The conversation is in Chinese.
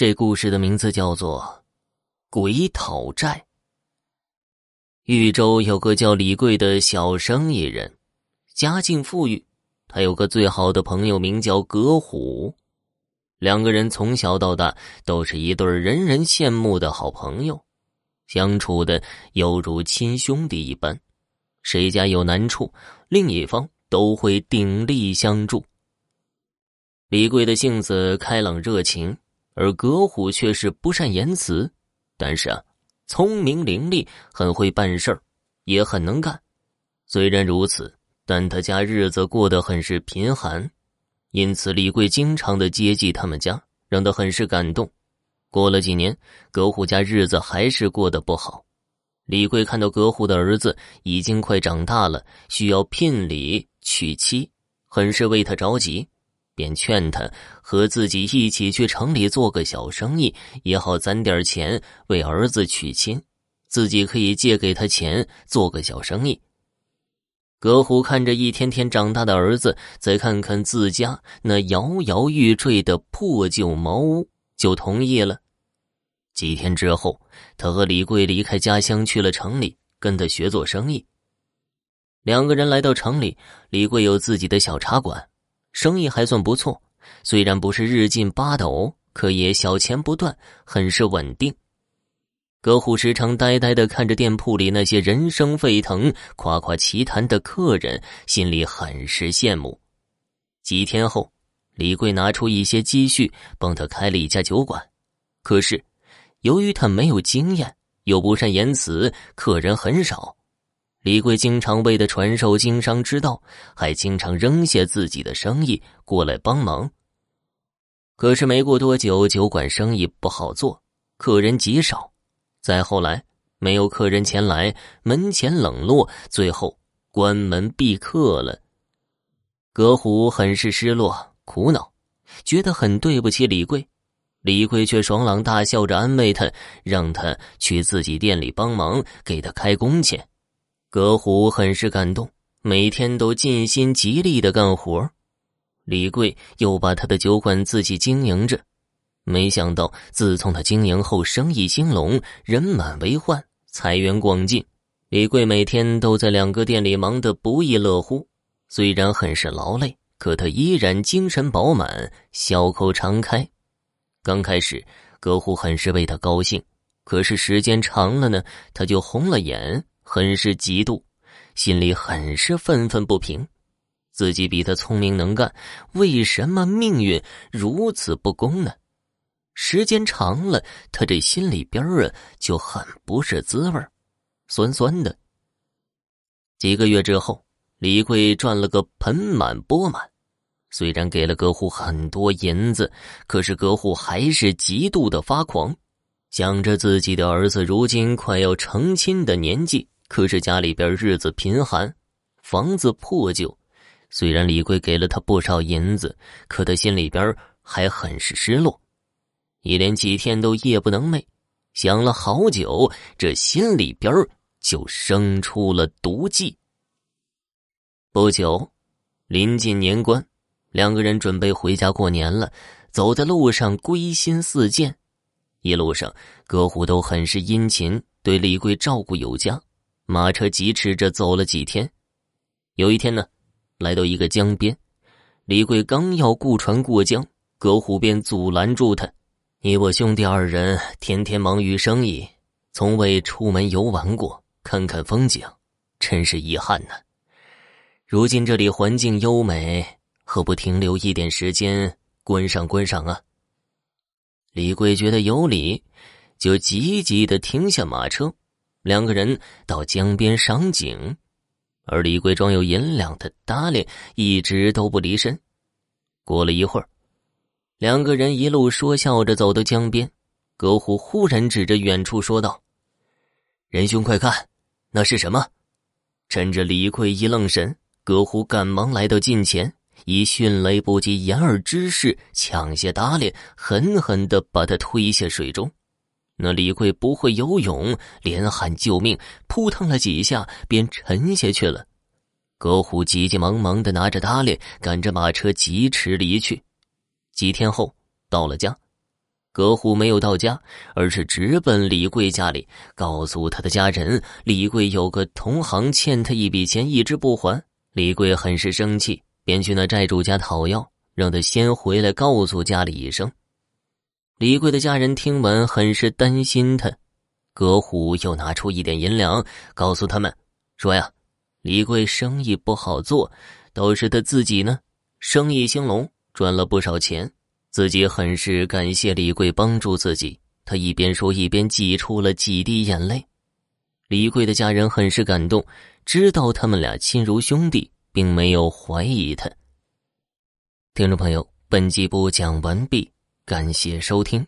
这故事的名字叫做《鬼讨债》。豫州有个叫李贵的小生意人，家境富裕。他有个最好的朋友，名叫葛虎。两个人从小到大都是一对人人羡慕的好朋友，相处的犹如亲兄弟一般。谁家有难处，另一方都会鼎力相助。李贵的性子开朗热情。而葛虎却是不善言辞，但是啊，聪明伶俐，很会办事儿，也很能干。虽然如此，但他家日子过得很是贫寒，因此李贵经常的接济他们家，让他很是感动。过了几年，葛虎家日子还是过得不好。李贵看到葛虎的儿子已经快长大了，需要聘礼娶妻，很是为他着急。便劝他和自己一起去城里做个小生意，也好攒点钱为儿子娶亲，自己可以借给他钱做个小生意。葛虎看着一天天长大的儿子，再看看自家那摇摇欲坠的破旧茅屋，就同意了。几天之后，他和李贵离开家乡去了城里，跟他学做生意。两个人来到城里，李贵有自己的小茶馆。生意还算不错，虽然不是日进八斗，可也小钱不断，很是稳定。葛虎时常呆呆的看着店铺里那些人声沸腾、夸夸其谈的客人，心里很是羡慕。几天后，李贵拿出一些积蓄帮他开了一家酒馆，可是由于他没有经验，又不善言辞，客人很少。李贵经常为他传授经商之道，还经常扔下自己的生意过来帮忙。可是没过多久，酒馆生意不好做，客人极少。再后来，没有客人前来，门前冷落，最后关门闭客了。葛虎很是失落、苦恼，觉得很对不起李贵。李贵却爽朗大笑着安慰他，让他去自己店里帮忙，给他开工钱。葛虎很是感动，每天都尽心极力的干活。李贵又把他的酒馆自己经营着，没想到自从他经营后，生意兴隆，人满为患，财源广进。李贵每天都在两个店里忙得不亦乐乎，虽然很是劳累，可他依然精神饱满，笑口常开。刚开始，葛虎很是为他高兴，可是时间长了呢，他就红了眼。很是嫉妒，心里很是愤愤不平，自己比他聪明能干，为什么命运如此不公呢？时间长了，他这心里边啊就很不是滋味酸酸的。几个月之后，李贵赚了个盆满钵满，虽然给了葛虎很多银子，可是葛虎还是极度的发狂，想着自己的儿子如今快要成亲的年纪。可是家里边日子贫寒，房子破旧。虽然李贵给了他不少银子，可他心里边还很是失落，一连几天都夜不能寐，想了好久，这心里边就生出了毒计。不久，临近年关，两个人准备回家过年了，走在路上归心似箭，一路上葛虎都很是殷勤，对李贵照顾有加。马车疾驰着走了几天，有一天呢，来到一个江边，李贵刚要雇船过江，葛虎便阻拦住他：“你我兄弟二人天天忙于生意，从未出门游玩过，看看风景，真是遗憾呢。如今这里环境优美，何不停留一点时间观赏观赏啊？”李贵觉得有理，就急急的停下马车。两个人到江边赏景，而李贵装有银两的搭裢一直都不离身。过了一会儿，两个人一路说笑着走到江边，葛虎忽然指着远处说道：“仁兄，快看，那是什么？”趁着李贵一愣神，葛虎赶忙来到近前，以迅雷不及掩耳之势抢下搭裢，狠狠的把他推下水中。那李贵不会游泳，连喊救命，扑腾了几下便沉下去了。葛虎急急忙忙的拿着搭裢，赶着马车疾驰离去。几天后到了家，葛虎没有到家，而是直奔李贵家里，告诉他的家人，李贵有个同行欠他一笔钱，一直不还。李贵很是生气，便去那债主家讨要，让他先回来告诉家里一声。李贵的家人听闻，很是担心他。葛虎又拿出一点银两，告诉他们说呀：“李贵生意不好做，倒是他自己呢，生意兴隆，赚了不少钱。”自己很是感谢李贵帮助自己，他一边说一边挤出了几滴眼泪。李贵的家人很是感动，知道他们俩亲如兄弟，并没有怀疑他。听众朋友，本集播讲完毕，感谢收听。